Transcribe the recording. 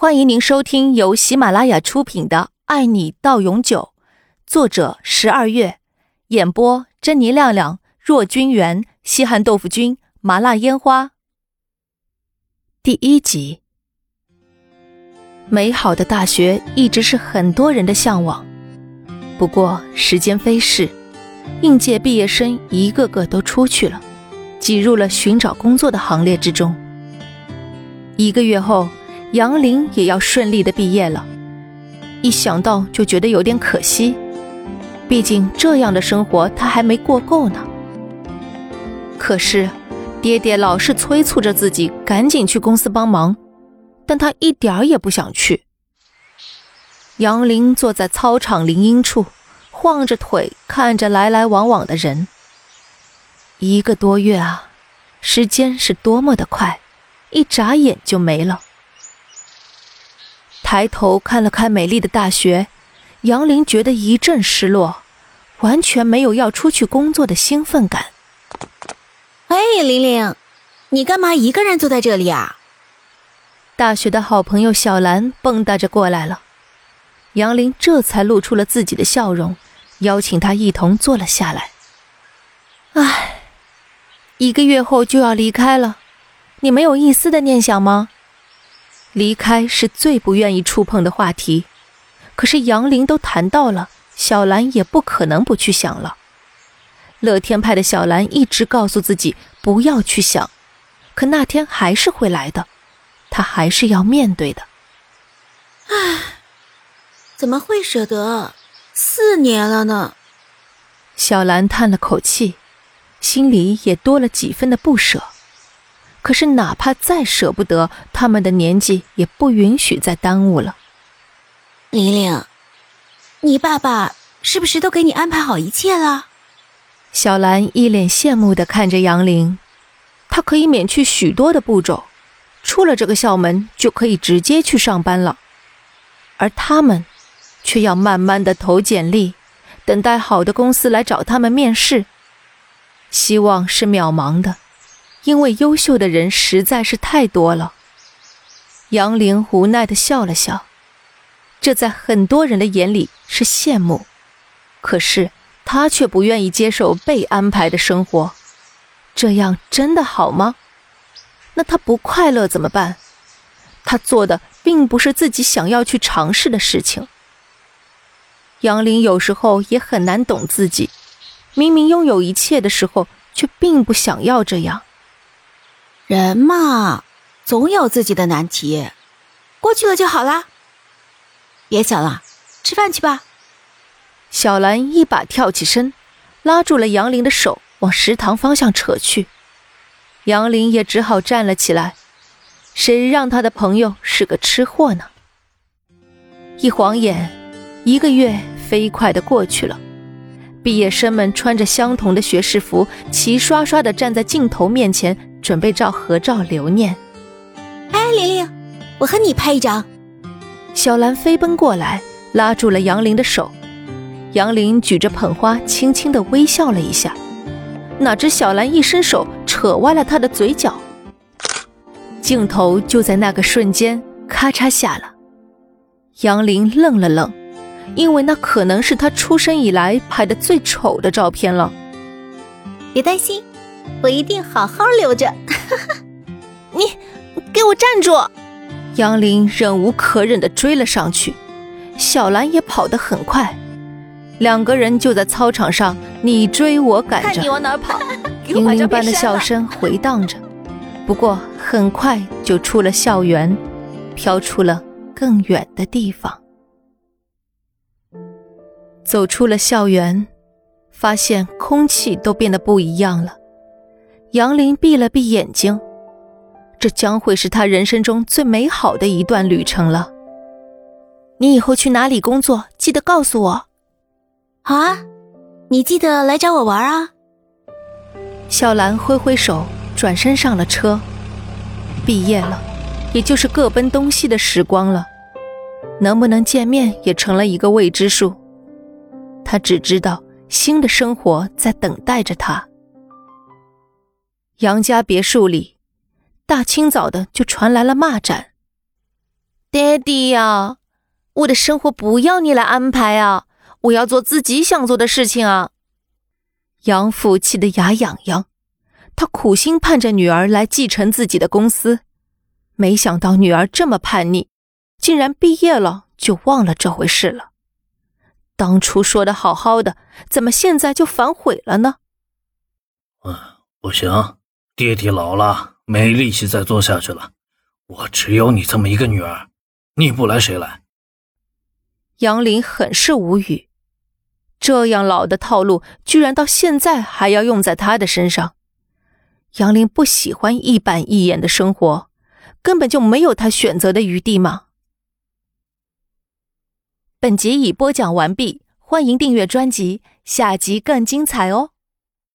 欢迎您收听由喜马拉雅出品的《爱你到永久》，作者十二月，演播珍妮亮亮、若君元、西汉豆腐君、麻辣烟花。第一集，美好的大学一直是很多人的向往，不过时间飞逝，应届毕业生一个个都出去了，挤入了寻找工作的行列之中。一个月后。杨林也要顺利的毕业了，一想到就觉得有点可惜，毕竟这样的生活他还没过够呢。可是，爹爹老是催促着自己赶紧去公司帮忙，但他一点儿也不想去。杨林坐在操场林荫处，晃着腿看着来来往往的人。一个多月啊，时间是多么的快，一眨眼就没了。抬头看了看美丽的大学，杨玲觉得一阵失落，完全没有要出去工作的兴奋感。哎，玲玲，你干嘛一个人坐在这里啊？大学的好朋友小兰蹦跶着过来了，杨林这才露出了自己的笑容，邀请她一同坐了下来。唉，一个月后就要离开了，你没有一丝的念想吗？离开是最不愿意触碰的话题，可是杨林都谈到了，小兰也不可能不去想了。乐天派的小兰一直告诉自己不要去想，可那天还是会来的，她还是要面对的。唉，怎么会舍得？四年了呢。小兰叹了口气，心里也多了几分的不舍。可是，哪怕再舍不得，他们的年纪也不允许再耽误了。玲玲，你爸爸是不是都给你安排好一切了？小兰一脸羡慕的看着杨玲，她可以免去许多的步骤，出了这个校门就可以直接去上班了，而他们，却要慢慢的投简历，等待好的公司来找他们面试，希望是渺茫的。因为优秀的人实在是太多了，杨玲无奈的笑了笑，这在很多人的眼里是羡慕，可是她却不愿意接受被安排的生活，这样真的好吗？那她不快乐怎么办？她做的并不是自己想要去尝试的事情。杨玲有时候也很难懂自己，明明拥有一切的时候，却并不想要这样。人嘛，总有自己的难题，过去了就好啦。别想了，吃饭去吧。小兰一把跳起身，拉住了杨林的手，往食堂方向扯去。杨林也只好站了起来。谁让他的朋友是个吃货呢？一晃眼，一个月飞快的过去了。毕业生们穿着相同的学士服，齐刷刷的站在镜头面前。准备照合照留念。哎，玲玲，我和你拍一张。小兰飞奔过来，拉住了杨林的手。杨林举着捧花，轻轻的微笑了一下。哪知小兰一伸手，扯歪了他的嘴角。镜头就在那个瞬间咔嚓下了。杨林愣了愣，因为那可能是他出生以来拍的最丑的照片了。别担心。我一定好好留着。你给我站住！杨林忍无可忍地追了上去，小兰也跑得很快，两个人就在操场上你追我赶着。看你往哪跑！嘤嘤般的笑声回荡着，不过很快就出了校园，飘出了更远的地方。走出了校园，发现空气都变得不一样了。杨林闭了闭眼睛，这将会是他人生中最美好的一段旅程了。你以后去哪里工作，记得告诉我。好啊，你记得来找我玩啊。小兰挥挥手，转身上了车。毕业了，也就是各奔东西的时光了，能不能见面也成了一个未知数。他只知道新的生活在等待着他。杨家别墅里，大清早的就传来了骂战。爹地呀，我的生活不要你来安排啊！我要做自己想做的事情啊！杨父气得牙痒痒，他苦心盼着女儿来继承自己的公司，没想到女儿这么叛逆，竟然毕业了就忘了这回事了。当初说的好好的，怎么现在就反悔了呢？嗯，不行，爹爹老了，没力气再做下去了。我只有你这么一个女儿。你不来谁来？杨林很是无语，这样老的套路居然到现在还要用在他的身上。杨林不喜欢一板一眼的生活，根本就没有他选择的余地吗？本集已播讲完毕，欢迎订阅专辑，下集更精彩哦。